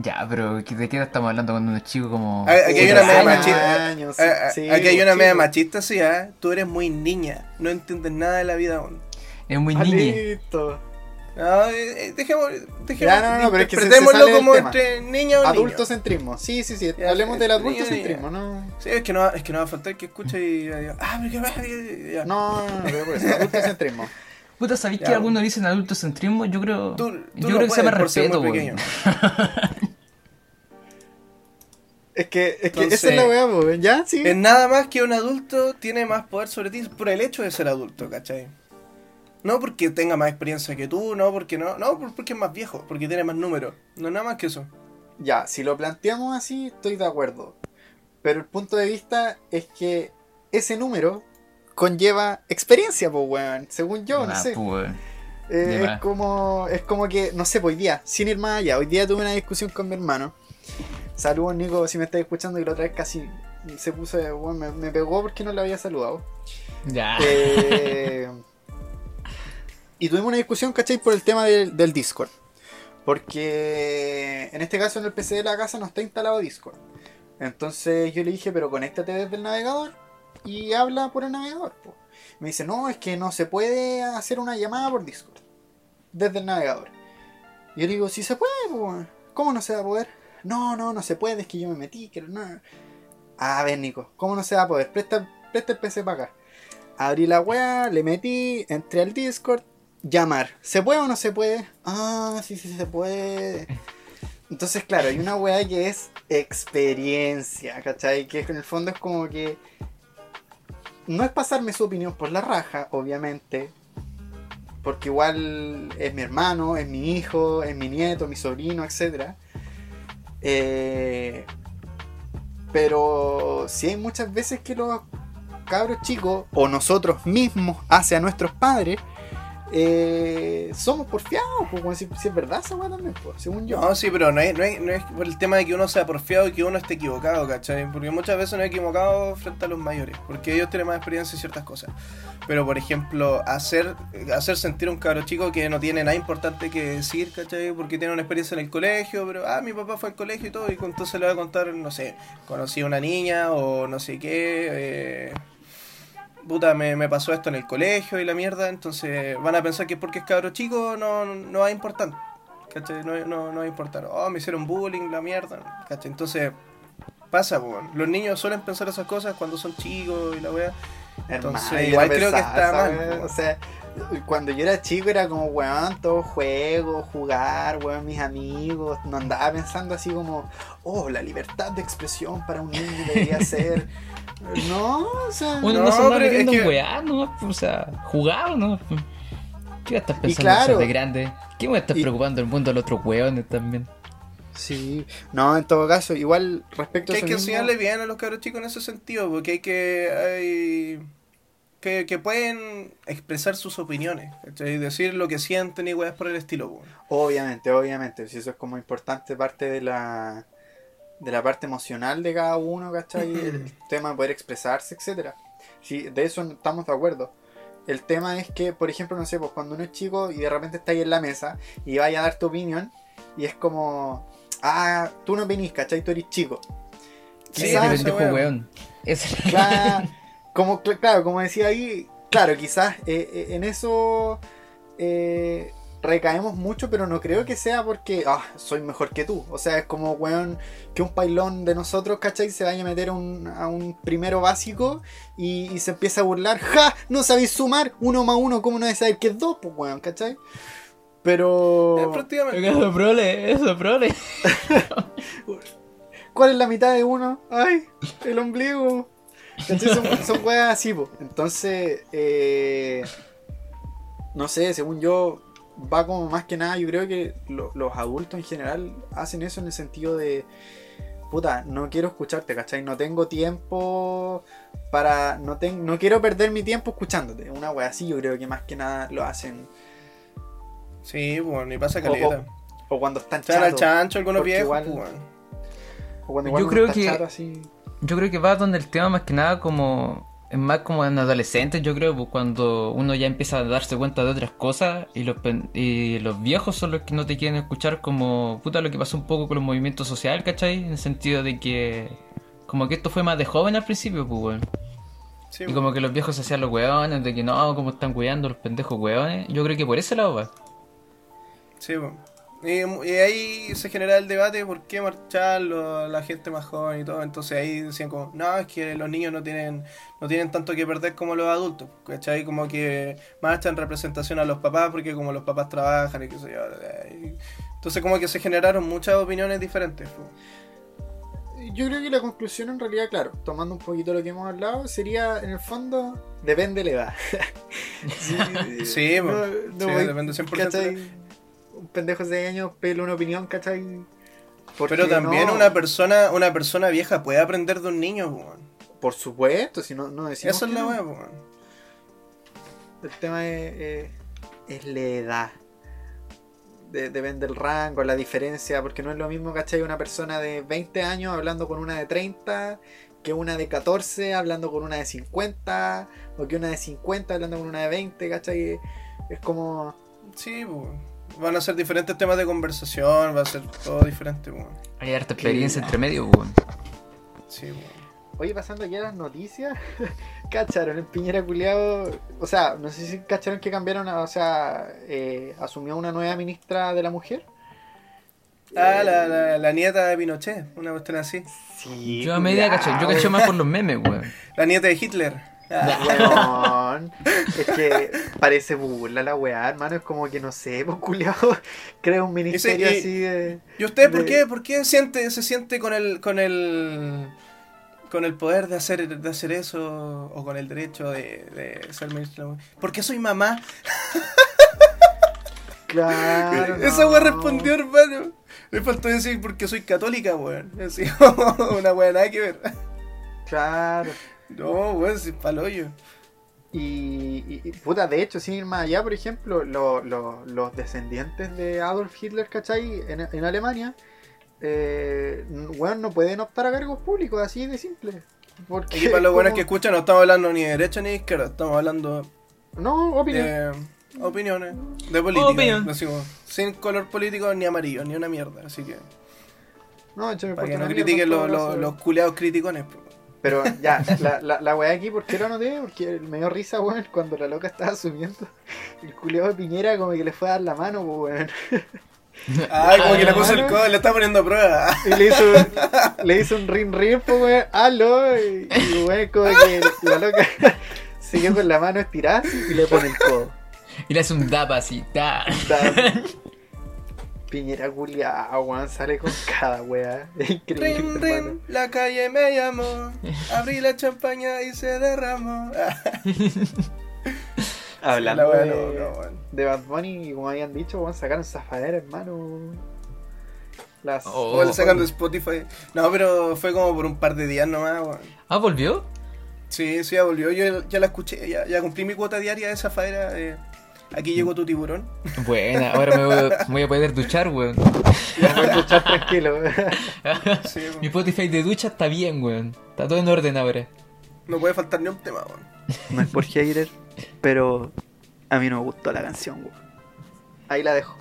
Ya, pero ¿de qué edad estamos hablando cuando uno es chico como. Aquí hay una media machista. años, Ah, ah, sí, aquí hay una chico. media machista, sí, ¿ah? Tú eres muy niña, no entiendes nada de la vida aún. Es muy listo. No, eh, eh, dejemos, dejemos Ya, no, no, pero es que se- se sale del como tema. entre niña o niño. Adultocentrismo. Sí, sí, sí. Ya, Hablemos del niño, adultocentrismo, ¿no? Sí, es que no, es que no va a faltar que escuche y diga, ah, pero qué va, ya. No, no, no, pero por eso, adultocentrismo. Puta, ¿sabéis que algunos dicen adultocentrismo? Yo creo. Tú, tú yo no creo que se llama respeto. Es que, es que esa es la weá, po, ¿ya? Sí. Es nada más que un adulto tiene más poder sobre ti por el hecho de ser adulto, ¿cachai? No porque tenga más experiencia que tú, no porque no, no porque es más viejo, porque tiene más números. No nada más que eso. Ya, si lo planteamos así, estoy de acuerdo. Pero el punto de vista es que ese número conlleva experiencia, pues, weón. Según yo, no Ah, sé. pues, weón. Eh, es como es como que, no sé, pues hoy día, sin ir más allá, hoy día tuve una discusión con mi hermano. Saludos, Nico, si me estás escuchando, y la otra vez casi se puso, weón, me, me pegó porque no le había saludado. Ya. Eh, y tuvimos una discusión, ¿cachai? Por el tema del, del Discord. Porque en este caso en el PC de la casa no está instalado Discord. Entonces yo le dije, pero conéctate desde el navegador y habla por el navegador. po. Me dice, no, es que no se puede hacer una llamada por Discord. Desde el navegador. Y yo le digo, sí se puede, po. ¿cómo no se va a poder? No, no, no se puede, es que yo me metí, que no. A ver, Nico, ¿cómo no se va a poder? Presta, presta el PC para acá. Abrí la weá, le metí, entré al Discord, llamar. ¿Se puede o no se puede? Ah, sí, sí, se puede. Entonces, claro, hay una weá que es experiencia, ¿cachai? Que en el fondo es como que. No es pasarme su opinión por la raja, obviamente. Porque igual es mi hermano, es mi hijo, es mi nieto, mi sobrino, etc. Eh, pero si hay muchas veces que los cabros chicos o nosotros mismos hacia nuestros padres eh, somos porfiados, pues, como si, si es verdad esa weá también, pues, según yo. No, sí, pero no es, no, es, no es por el tema de que uno sea porfiado y que uno esté equivocado, ¿cachai? Porque muchas veces no es equivocado frente a los mayores, porque ellos tienen más experiencia en ciertas cosas. Pero, por ejemplo, hacer, hacer sentir a un cabro chico que no tiene nada importante que decir, ¿cachai? Porque tiene una experiencia en el colegio, pero, ah, mi papá fue al colegio y todo, y entonces le va a contar, no sé, conocí a una niña o no sé qué, eh, puta, me, me pasó esto en el colegio y la mierda, entonces van a pensar que porque es cabro chico no, no va a importar. ¿Cachai? No, no, no va a importar. Oh, me hicieron bullying, la mierda. ¿Cachai? Entonces, pasa, po. Los niños suelen pensar esas cosas cuando son chicos y la wea. Entonces, Hermano, igual creo que está mal, weá. O sea, cuando yo era chico era como, weón, todo juego, jugar, weón, mis amigos. No andaba pensando así como, oh, la libertad de expresión para un niño debería ser. No, o sea. Uno No, no, se anda pero es que- weá, ¿no? O sea, jugar, ¿no? ¿Qué vas a estar pensando claro. en ser de grande? ¿Qué me estás Y- preocupando el mundo de los otros weones también? Sí, no, en todo caso, igual respecto Que a hay que mismo- enseñarle bien a los cabros chicos en ese sentido, porque hay que. Hay, que, que pueden expresar sus opiniones, ¿cachai? Decir lo que sienten y weas por el estilo. Obviamente, obviamente, si eso es como importante parte de la de la parte emocional de cada uno, ¿cachai? El tema de poder expresarse, etcétera. Sí, de eso no estamos de acuerdo. El tema es que, por ejemplo, no sé, pues cuando uno es chico y de repente está ahí en la mesa y vaya a dar tu opinión y es como, ah, tú no venís, ¿cachai? Tú eres chico. Sí, Ese Quizás- esa pendejo wea. weón. Ese- Claro, como, cl- claro, como decía ahí, claro, quizás eh, eh, en eso eh, recaemos mucho, pero no creo que sea porque, ah, soy mejor que tú. O sea, es como, weón, que un pailón de nosotros, ¿cachai? Se vaya a meter a un, a un primero básico y, y se empieza a burlar, ¡ja! No sabéis sumar, uno más uno, ¿cómo no saber que es dos, pues, weón, ¿cachai? Pero, prácticamente. Eso, prole, eso, prole. ¿cuál es la mitad de uno? ¡Ay! El ombligo. ¿Cachai? Son, son weas así, po. Entonces, eh, no sé, según yo, va como más que nada, yo creo que lo- los adultos en general hacen eso en el sentido de, puta, no quiero escucharte, ¿cachai? No tengo tiempo para, no, ten- no quiero perder mi tiempo escuchándote. Una wea así, yo creo que más que nada lo hacen. Sí, bueno, y pasa O, caleta. o- o cuando están dan al chancho algunos viejos, igual- pues, weón. O cuando igual Yo creo está que- chato así. Yo creo que va donde el tema más que nada como... Es más como en adolescentes, yo creo, pues, cuando uno ya empieza a darse cuenta de otras cosas y los, y los viejos son los que no te quieren escuchar como puta lo que pasó un poco con los movimientos sociales, ¿cachai? En el sentido de que como que esto fue más de joven al principio, pues, weón. Sí, Y como que los viejos se hacían los weones, de que no, como están cuidando los pendejos weones. Yo creo que por ese lado va. Sí, po. Y, y ahí se genera el debate por qué marchar lo- la gente más joven y todo. Entonces ahí decían como, no, es que los niños no tienen no tienen tanto que perder como los adultos. ¿Cachai? Como que marchan en representación a los papás porque como los papás trabajan y qué sé yo. y- Entonces como que se generaron muchas opiniones diferentes. yo creo que la conclusión en realidad, claro, tomando un poquito lo que hemos hablado, sería en el fondo, depende de la edad. Sí, no, po. no Sí, voy, depende 100% de la- ¿cachai? Un pendejo de 6 años pela una opinión, ¿cachai? Porque Pero también no- una persona una persona vieja puede aprender de un niño, weón. Por supuesto, si no, no decimos Eso es la weón. El tema es, eh, es la edad. De- depende del rango, la diferencia, porque no es lo mismo, ¿cachai? Una persona de 20 años hablando con una de 30, que una de 14 hablando con una de 50, o que una de 50 hablando con una de 20, ¿cachai? Es como... Sí, po. Van a ser diferentes temas de conversación, va a ser todo diferente, po. Hay harta experiencia entre medio, weón. Sí, po. Oye, pasando aquí a las noticias, cacharon el Piñera culiado. O sea, no sé si cacharon que cambiaron, a- o sea, eh, asumió una nueva ministra de la mujer. Ah, la, la, la nieta de Pinochet, una cuestión así. Sí, Yo a medida cacho, yo cacho más por los memes, weón. La nieta de Hitler. Ah, Weón, es que parece burla la weá, hermano. Es como que no sé, pues culiado. Crea un ministerio Ese- y- así de. ¿Y usted por qué? ¿Por qué siente, se siente con el con el con el poder de hacer de hacer eso o con el derecho de, de ser ministro? Porque soy mamá. Claro. Esa no. weá respondió, hermano. Me faltó decir porque soy católica, weón. Así, una weá nada que ver. Claro. No, weón, es paloyo. Y, y- y, puta, de hecho, sin ir más allá, por ejemplo, lo- lo- los descendientes de Adolf Hitler, ¿cachai? En, en Alemania, eh, weón, no pueden optar a cargos públicos, así de simple. Porque Aquí para los buenos que escuchan no estamos hablando ni de derecha ni de izquierda, estamos hablando No, opinión. de opiniones, de política. Decimos, sin color político ni amarillo, ni una mierda. Así que, No, yo me para que no critiquen los, los, los culeados criticones. Pero ya, la, la, la weá aquí, ¿por qué lo anoté? Porque me dio risa, weón, cuando la loca estaba subiendo. El culeado de Piñera como que le fue a dar la mano, pues, weón. Ay, como que le puso el codo, le está poniendo a prueba. Y le hizo, le hizo un rin rin, weón, aló. Y, y weón, como que la loca siguió con la mano estirada y le pone el codo. Y le hace un dap así, da. Piñera culiao, weón, sale con cada weá. Increíble, Rin, rin, la calle me llamó, abrí la champaña y se derramó. Hablando La wea de, loca, de Bad Bunny, como habían dicho, weón, sacaron zafadera, hermano. Las... Oh. Sacan de Spotify. No, pero fue como por un par de días nomás, weón. Ah, volvió. Sí, sí, ya volvió. Yo ya la escuché, ya, ya cumplí mi cuota diaria de esa faera. eh, aquí llegó tu tiburón. Buena, ahora me voy, me voy a poder duchar, weón. Ya puedes escuchar tranquilo. Sí, weón. Mi Spotify de ducha está bien, weón. Está todo en orden ahora. no puede faltar ni un tema, weón. No es por hater, pero a mí no me gustó la canción, weón. Ahí la dejo.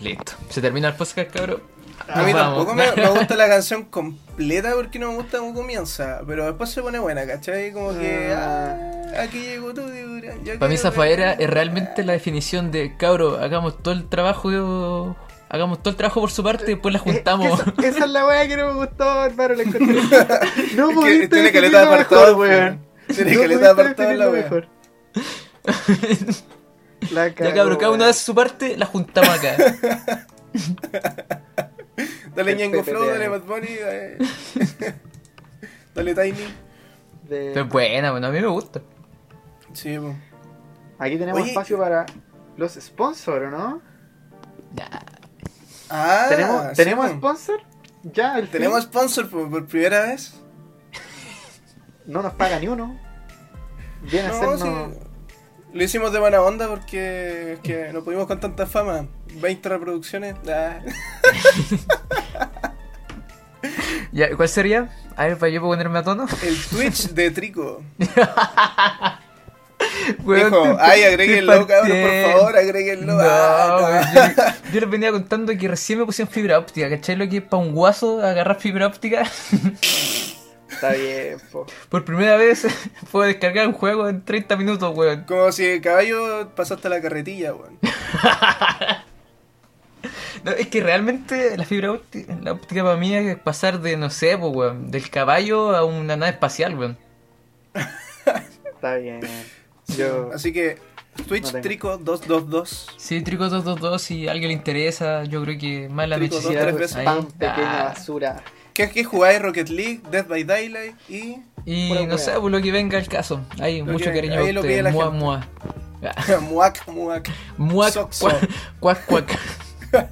Listo. Se termina el podcast, cabrón. A mí tampoco me, me gusta la canción completa porque no me gusta cómo comienza, pero después se pone buena, ¿cachai? Como que, ah, aquí llegó yo Para mí Zafaera ver". es realmente la definición de cabro, hagamos todo el trabajo hagamos todo el trabajo por su parte y después la juntamos. Eh, esa, esa es la weá que no me gustó, hermano. La encontré. No Es que pudiste tiene caleta de apartado, weón. Tiene No caleta de apartado la mejor. La ya cabro, cada uno hace su parte, la juntamos acá. Dale Ñengo Flow, dale Bad Bunny, dale, dale Tiny. De- Pero es buena, bueno, a mí me gusta. Sí. Aquí tenemos Oye, espacio para los sponsors, ¿no? Ya. Ah, ¿Tenemos, sí, ¿tenemos po. sponsor? Ya, el ¿Tenemos sponsor por, por primera vez? No nos paga ni uno. Viene a No, hacernos. sí. Lo hicimos de buena onda porque es que no pudimos con tanta fama. 20 reproducciones. ah. Ya, ¿Cuál sería? A ver, para yo ponerme a tono. El Twitch de Trico. Dijo, te- ay, agréguenlo, cabrón, por favor, agréguenlo. No, Ah, no. yo, yo les venía contando que recién me pusieron fibra óptica, ¿cachai? Lo que es para un guaso agarrar fibra óptica. Está bien, po. Por primera vez puedo descargar un juego en 30 minutos, weón. Como si el caballo pasaste la carretilla, weón. No, es que realmente la fibra óptica, la óptica para mí es pasar de, no sé, pues, weón, del caballo a una nave espacial, weón. Está bien. Yo. Así que Twitch No. Trico 222. Sí, Trico 222, si a alguien le interesa, yo creo que más la Trico necesidad. dos, tres veces. Spam, ahí. pequeña Ah, basura. ¿Qué, qué jugáis? Rocket League, Dead by Daylight y. Y no sé, por lo que venga el caso. Hay Lo mucho que cariño a ahí lo pide la Mua, gente. mua. muac, muac. Muac, Soxo. cuac, cuac, cuac.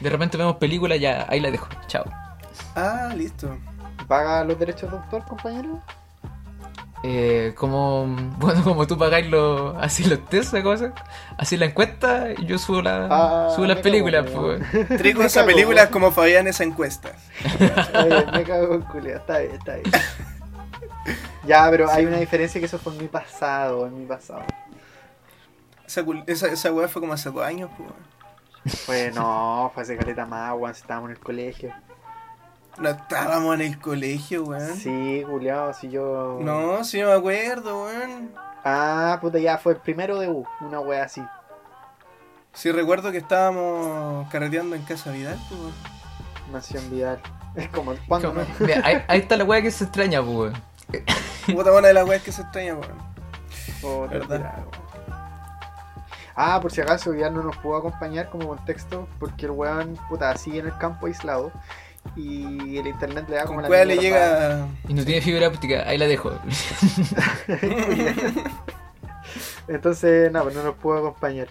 De repente vemos películas, ya ahí la dejo. Chao. Ah, listo. ¿Paga los derechos de autor, compañero? Eh, como, bueno, como tú pagáis los, así los test, esa cosa, así la encuesta, y yo subo, la, Ah, subo las películas. pues. Trigo esa cago. película es como Fabián esa encuesta. Oye, me cago en culiao, está bien, está bien. Ya, pero hay una diferencia que eso fue en mi pasado, en mi pasado. Esa, esa, esa weá fue como hace dos años, pues. Pues no, fue hace caleta más, weón, si estábamos en el colegio. No estábamos en el colegio, weón. Sí, culiao, si yo... No, sí me acuerdo, weón. Ah, puta, ya fue el primero de U, una wea así. Sí recuerdo que estábamos carreteando en Casa Vidal, pues. weón. Nación Vidal. Es como, ¿cuándo Como- no? Mira, ahí, ahí está la wea que se extraña, pues. Puta una de las weas que se extraña, weón. Puta, ¿Verdad? weón. Ah, por si acaso ya no nos pudo acompañar como contexto, porque el weón, puta, sigue en el campo aislado y el internet le da como Con la le llega. Y no tiene fibra óptica, ahí la dejo. Entonces, no, pues no nos pudo acompañar.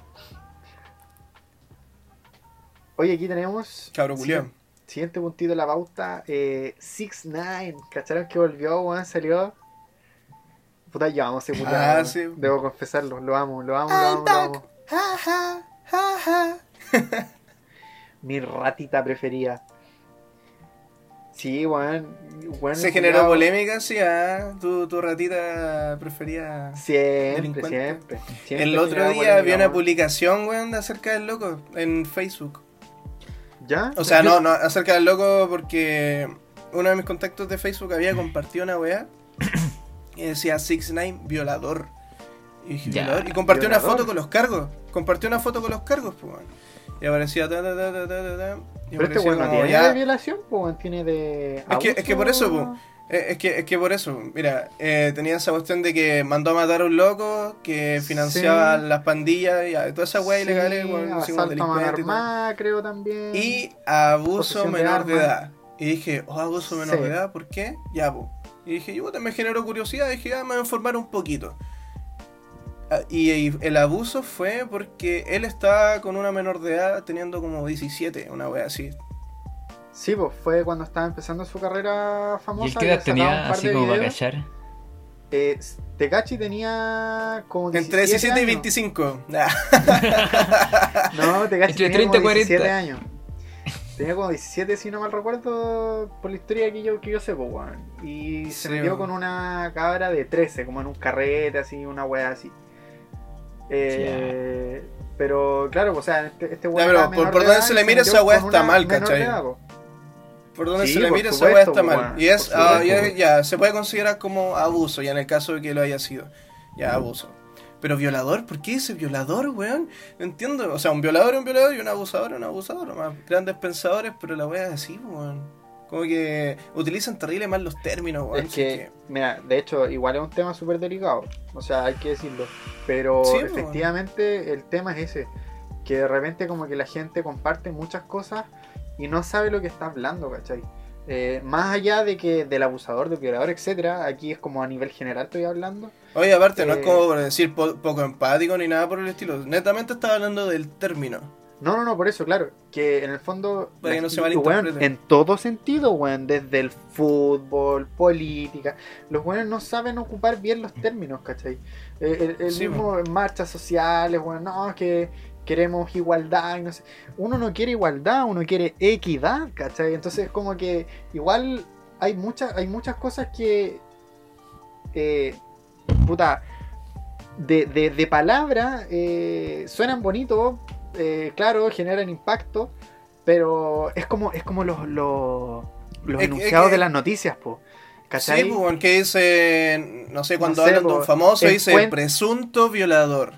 Oye, aquí tenemos. Cabro culiao. Siguiente puntito de la pauta. Eh, 6 9 ¿Cacharon que volvió, weón? Salió. Puta, ya vamos a ese culiao, Ah, sí. Debo confesarlo. Lo amo, lo amo, lo amo, lo amo. Ja, ja, ja, ja. Mi ratita preferida. Sí, weón. Se el generó polémica, sí, ah. Tu, tu ratita preferida. Siempre, siempre, siempre. El otro día polémica, vi una publicación, weón, de acerca del loco en Facebook. ¿Ya? O sea, no, no, acerca del loco porque uno de mis contactos de Facebook había compartido una weá y decía 6ix9ine violador. Y, y compartió una foto con los cargos. Compartió una foto con los cargos, pues. Y aparecía ta, ta, ta, ta, ta, ta, ta, y Pero este aparecía weón no como, tiene ya- de violación, pues tiene de. Es que- es que por eso. Eh, Es que, es que por eso, mira, eh, tenía esa cuestión de que mandó a matar a un loco que financiaba Sí. las pandillas y a- todas esas weas Sí, delincuentes y creo también. Y abuso menor de, edad. Y dije, oh, abuso menor Sí. de edad, ¿por qué? Ya, po. Y dije, yo puta, me generó curiosidad, dije, ah, me voy a informar un poquito. Ah, Y, y el abuso fue porque él estaba con una menor de edad teniendo como 17, una wea así. Sí, pues fue cuando estaba empezando su carrera famosa. ¿Y el qué edad tenía así de como para callar? Eh, Tecachi tenía como 17 Entre 17 y años. 25. Nah. No, Tecachi Entre tenía 30 y como 17 40. años. Tenía como 17, si no mal recuerdo, por la historia que yo, que yo sé, pues, weón. Y se Sí, metió weón. con una cabra de 13, como en un carrete, así, una weá así. Eh, pero claro, o sea, este, este weón pero por- donde se le mire, metió esa weá está mal, ¿cachai? edad. Por donde Sí, se le mire, esa weá está mal. Y es, ah, supuesto, ya, ya, se puede considerar como abuso, ya en el caso de que lo haya sido. Ya, abuso. Pero violador, ¿por qué dice violador, weón? No entiendo. O sea, un violador es un violador y un abusador es un abusador. Más grandes pensadores, pero la weá es así, weón. Como que utilizan terrible mal los términos. Es que, mira, de hecho, igual es un tema súper delicado. O sea, hay que decirlo. Pero Sí, pues, efectivamente el tema es ese. Que de repente como que la gente comparte muchas cosas y no sabe lo que está hablando, ¿cachai? Eh, más allá de que del abusador, del violador, etcétera, aquí es como a nivel general estoy hablando. Oye, aparte, no es Eh, como decir po- poco empático ni nada por el estilo. Netamente estaba hablando del término. No, no, no, por eso, claro. Que en el fondo. Para que no se weón, en todo sentido, weón. Desde el fútbol, política. Los weones no saben ocupar bien los términos, ¿cachai? Eh, el el Sí, mismo en marchas sociales, weón. No, es que queremos igualdad y no sé. Uno no quiere igualdad, uno quiere equidad, ¿cachai? Entonces, como que igual hay muchas, hay muchas cosas que. Eh, puta. De, de, de palabra eh, suenan bonitos, eh, claro, generan impacto, pero es como, es como los, los, los Es que- enunciados es que- de las noticias, po. ¿Cachai? Sí, pues, weón, que dice, no sé, cuando No sé, hablan de un famoso dice cuen- presunto violador.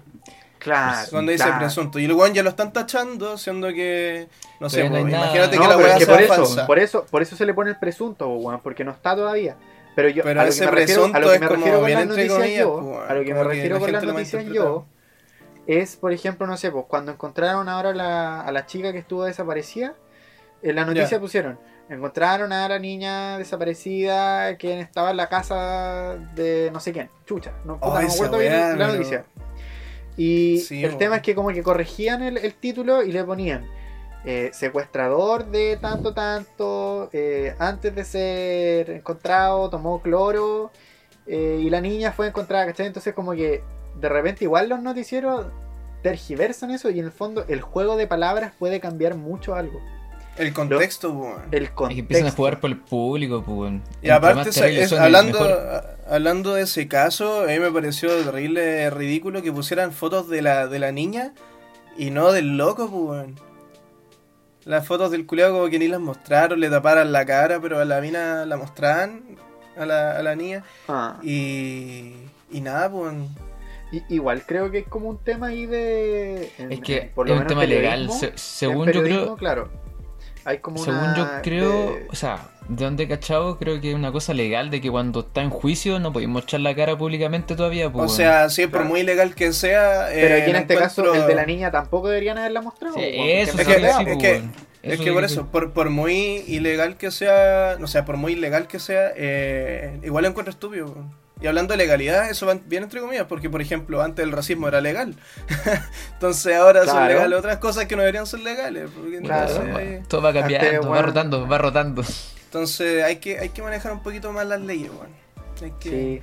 claro. Cuando dice claro. presunto. Y el weón ya lo están tachando, siendo que, no sé, no imagínate No, que la weá es que por eso, por eso, por eso se le pone el presunto, weón, porque no está todavía. Pero yo Pero a lo ese que me refiero, a lo que me refiero con las noticias yo, a lo que me refiero la con las noticias yo, es, por ejemplo, no sé, pues cuando encontraron ahora la- a la chica que estuvo desaparecida, En la noticia pusieron, encontraron a la niña desaparecida que estaba en la casa de no sé quién, chucha, no, puta, Oh, no me acuerdo bien la pero- noticia. Y Sí, el tema es que como que corregían el, el título y le ponían eh, secuestrador de tanto tanto, eh, antes de ser encontrado tomó cloro eh, y la niña fue encontrada, ¿cachai? Entonces como que de repente igual los noticieros tergiversan eso y en el fondo el juego de palabras puede cambiar mucho algo. El contexto. El Es contexto. que empiezan a jugar por el público, pues. Y aparte, es- hablando, a- hablando de ese caso, a mí me pareció terrible ridículo que pusieran fotos de la, de la niña y no del loco, pues, weón. Las fotos del culiao como que ni las mostraron, le taparan la cara, pero a la mina la mostraban, a la, a la niña. Ah, Y, y nada, pues. Y- igual creo que es como un tema ahí de... en- Es que en- por lo es un menos tema en legal. Se- en según yo creo. Claro, hay como Según una yo creo, de- o sea, de donde he cachado, creo que es una cosa legal de que cuando está en juicio no podéis mostrar la cara públicamente todavía. O Pues, sea, sí, por Claro. muy legal que sea. Pero eh, aquí en lo este caso, el de la niña tampoco deberían haberla mostrado. Sí, eso Es que- sí, es pues, que-. Es que por eso, por, por muy ilegal que sea, no sea, por muy ilegal que sea, eh, igual lo encuentro estúpido. Y hablando de legalidad, eso va bien entre comillas, porque por ejemplo, antes el racismo era legal. Entonces ahora son legales otras cosas que no deberían ser legales. porque Claro. entonces, Todo, va- todo va cambiando, Antes, va weón. rotando, va rotando. entonces hay que, hay que manejar un poquito más las leyes, weón. Hay que... Sí.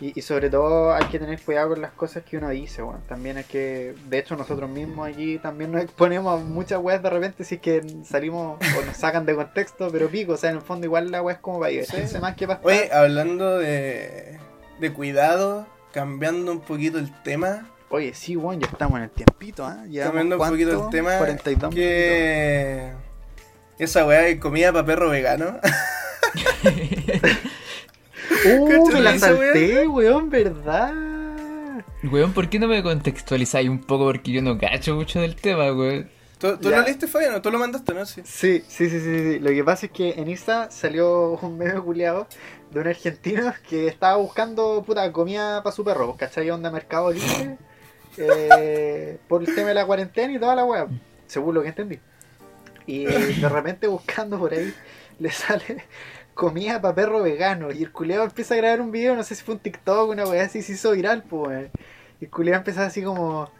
Y, y sobre todo hay que tener cuidado con las cosas que uno dice, weón. También hay que, de hecho nosotros mismos aquí también nos exponemos a muchas weas de repente si es que salimos o nos sacan de contexto, pero pico, o sea, en el fondo igual la wea es como para divertirse Sí. más que para Oye, hablando de, de cuidado, cambiando un poquito el tema, Oye, sí, weón, ya estamos en el tiempito, ¿ah? Llevamos, cambiando un poquito el tema, 42 minutos. que esa weá de comida para perro vegano. Uh, me ¿Cachai la salté, weón, ¿verdad? Weón, ¿por qué no me contextualizáis un poco? Porque yo no cacho mucho del tema, weón. ¿Tú, tú lo leíste, Fabián? ¿Tú lo mandaste, no? Sí. Sí, sí, sí, sí, sí. Lo que pasa es que en Insta salió un meme culiado de un argentino que estaba buscando puta comida para su perro, pues, ¿cachai? Onda Mercado Libre eh, por el tema de la cuarentena y toda la wea, según lo que entendí. Y de repente buscando por ahí le sale comida para perro vegano y el culiado empieza a grabar un video, no sé si fue un TikTok, una wea así, se hizo viral, pues. Y el culiado empieza así como...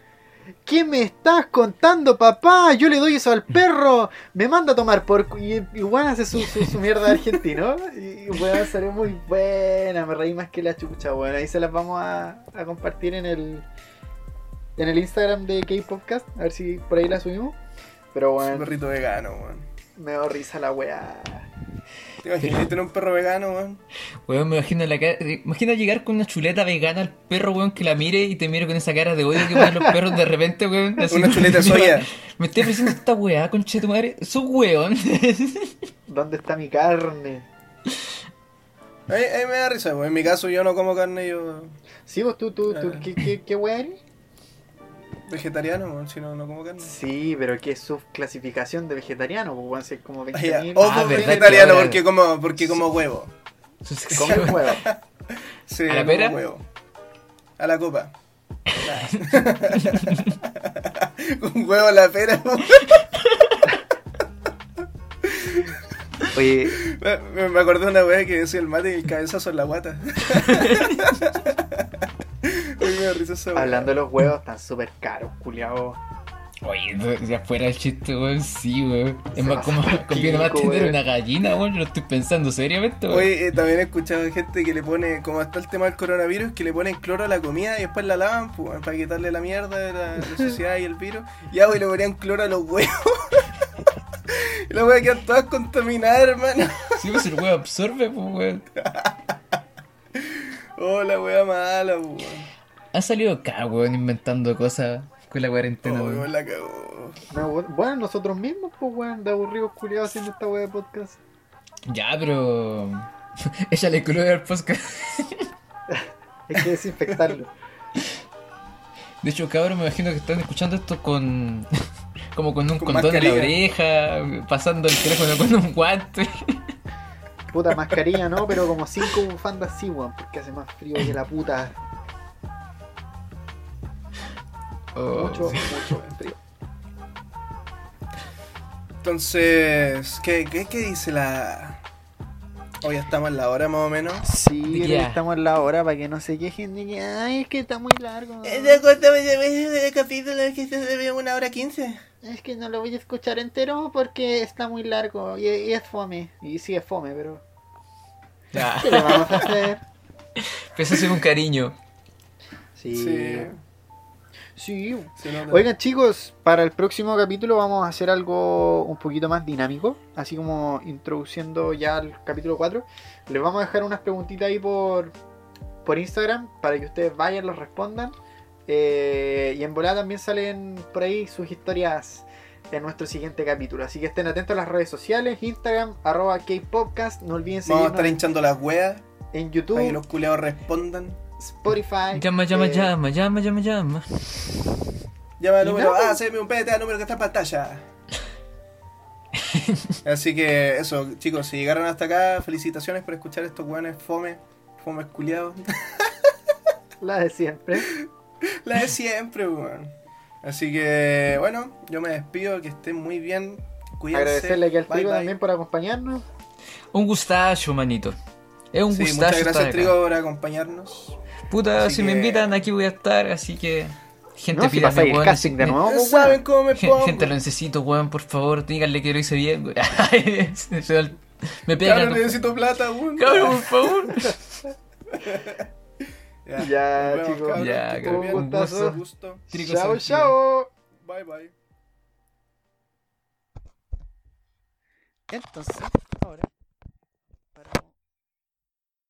¿Qué me estás contando, papá? Yo le doy eso al perro. Me manda a tomar por... cu-". Y, y bueno, hace su, su, mierda de argentino. Y bueno, salió muy buena. Me reí más que la chucha, bueno. Ahí se las vamos a, a compartir en el... En el Instagram de K-Podcast. A ver si por ahí la subimos. Pero Un bueno, perrito vegano, weón. me dio risa la weá. ¿Te imaginas tener un perro vegano, weón? Weón, me imagino, la cara, imagina llegar con una chuleta vegana al perro, weón, que la mire y te mire con esa cara de odio que ponen los perros de repente, weón. así Una chuleta de soya. Me estoy ofreciendo esta weá, conche tu madre. Su weón. ¿Dónde está mi carne? A mí, a mí me da risa, weón. En mi caso yo no como carne, yo Sí, vos tú, tú, tú, Ah. ¿qué, qué, qué weá eres? Vegetariano, si no, no como carne. Sí, pero ¿qué es su clasificación de vegetariano? Pues bueno, si es como Ah, ya. 20.000. Ovo Ah, verdad vegetariano ahora- porque como, porque como huevo. Come huevo. Sí, ¿A la pera? huevo. A la copa. Con huevo a la pera. Oye, Me, me- me acordé de una weá que decía el mate y el cabezazo en la guata. Uy, me da risa esa weá. hablando de los huevos, están súper caros, culiao. Oye, de afuera el chiste, weón, sí, weón. Es más, como conviene más tener una gallina, weón. Yo lo estoy pensando seriamente, weón. Oye, eh, también he escuchado gente que le pone, como está el tema del coronavirus, que le ponen cloro a la comida y después la lavan pues, para quitarle la mierda de la, la suciedad y el virus. Y agua y le ponían cloro a los huevos. y las weas quedan todas contaminadas, hermano. Si pues el weón absorbe, pues, weón. Oh, la wea mala, pues, weón. Ha salido acá, weón, inventando cosas con la cuarentena, Oh, weón. weón, la cagó. No, bueno, nosotros mismos, pues, weón, de aburridos culiados haciendo esta wea de podcast. Ya, pero. Ella le cloro al podcast. Hay que desinfectarlo. De hecho, cabrón, me imagino que están escuchando esto con. Como con un Con condón en la oreja, pasando el teléfono con un guante. Puta mascarilla, ¿no? Pero como cinco bufandas sí, weón, porque hace más frío que la puta. Oh, Mucho, sí. mucho frío. Entonces, ¿qué, qué, qué dice la...? Hoy estamos en la hora más o menos. Sí, que estamos en la hora para que no se quejen de que, ay, es que está muy largo. el capítulo es que se ve una hora quince. Es que no lo voy a escuchar entero porque está muy largo y, y es fome. Y sí es fome, pero Ya. ¿qué le vamos a hacer? Pero eso es un cariño. Sí. Sí. Sí. Oigan chicos, para el próximo capítulo vamos a hacer algo un poquito más dinámico, así como introduciendo ya al capítulo 4. Les vamos a dejar unas preguntitas ahí por, por Instagram para que ustedes vayan, los respondan. Eh, y en volada también salen por ahí sus historias en nuestro siguiente capítulo. Así que estén atentos a las redes sociales, Instagram, arroba Kpodcast. No olviden Vamos a seguirnos estar hinchando las weas en para que YouTube, los culeados respondan. Spotify. Llama, llama, eh, llama, llama, llama, llama. Llama al número, ah, me un PTA, número que está en pantalla. Así que eso, chicos, si llegaron hasta acá, felicitaciones por escuchar estos weones fome, fome culiados. La de siempre. La de siempre, weón. Así que, bueno, yo me despido, que estén muy bien. Cuídense. Agradecerle aquí al Bye, trigo bye. también por acompañarnos. Un gustacho, manito. Es un Sí, gustacho. muchas estar gracias, acá. Trigo, por acompañarnos. Puta, Así si me invitan, aquí voy a estar, así que. Gente, No, si pídame, pasáis el weón, casting de nuevo, Ya pues, saben weón. cómo me pongo. Gente, lo necesito, weón, por favor, díganle que lo hice bien, weón. Me pegan. Cabrón, ¿no? necesito plata, weón. Cabrón, por favor. Ya, vemos, chicos. cabrón, Ya, que un gustazo. gusto. Trigo Chao, chao. Bye, bye. Entonces, ahora.